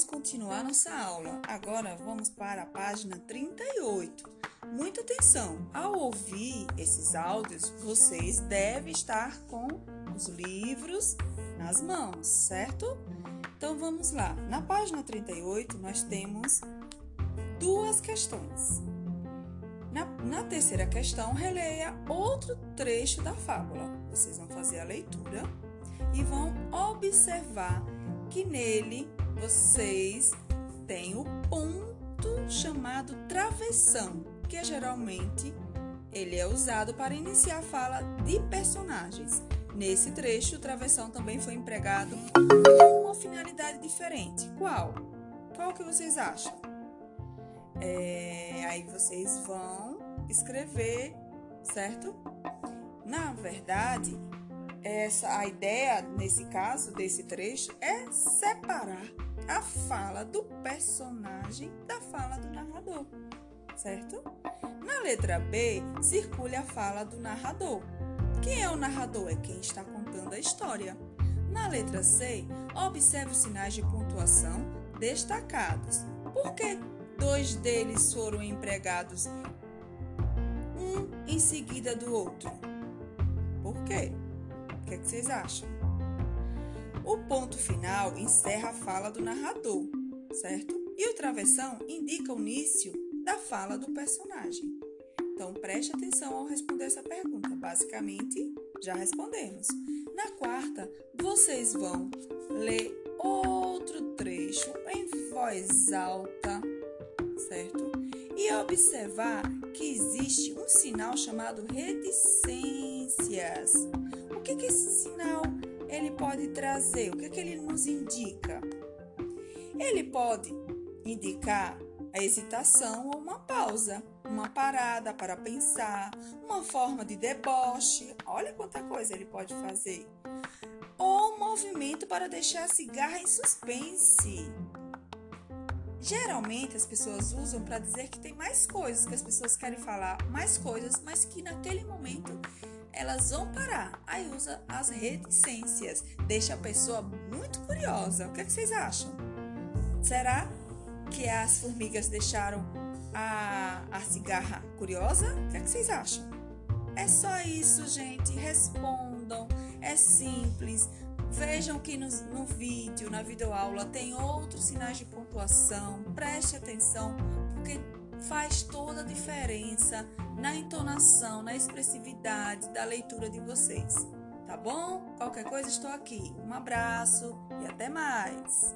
vamos continuar nossa aula. Agora vamos para a página 38. Muita atenção! Ao ouvir esses áudios, vocês devem estar com os livros nas mãos, certo? Então vamos lá. Na página 38, nós temos duas questões. Na, na, terceira questão, releia outro trecho da fábula. Vocês vão fazer a leitura e vão observar que nele vocês têm o ponto chamado travessão, que geralmente ele é usado para iniciar a fala de personagens. Nesse trecho, o travessão também foi empregado com uma finalidade diferente. Qual? Qual que vocês acham? É, aí vocês vão escrever, certo? Na verdade, essa a ideia nesse caso desse trecho é separar a fala do personagem da fala do narrador, certo? Na letra B, circule a fala do narrador. Quem é o narrador? É quem está contando a história. Na letra C, observe os sinais de pontuação destacados. Por que dois deles foram empregados um em seguida do outro? Por quê? O que, é que vocês acham? O ponto final encerra a fala do narrador, certo? E o travessão indica o início da fala do personagem. Então preste atenção ao responder essa pergunta. Basicamente, já respondemos. Na quarta, vocês vão ler outro trecho em voz alta, certo? E observar que existe um sinal chamado reticências. O que, que esse sinal ele pode trazer? O que, que ele nos indica? Ele pode indicar a hesitação ou uma pausa, uma parada para pensar, uma forma de deboche. Olha quanta coisa ele pode fazer. Ou um movimento para deixar a cigarra em suspense. Geralmente as pessoas usam para dizer que tem mais coisas, que as pessoas querem falar mais coisas, mas que naquele momento elas vão parar. Aí usa as reticências, deixa a pessoa muito curiosa. O que, é que vocês acham? Será que as formigas deixaram a, a cigarra curiosa? O que, é que vocês acham? É só isso, gente. Respondam. É simples. Vejam que no, no vídeo, na videoaula, tem outros sinais de pontuação. Preste atenção, porque faz toda a diferença na entonação, na expressividade da leitura de vocês. Tá bom? Qualquer coisa, estou aqui. Um abraço e até mais!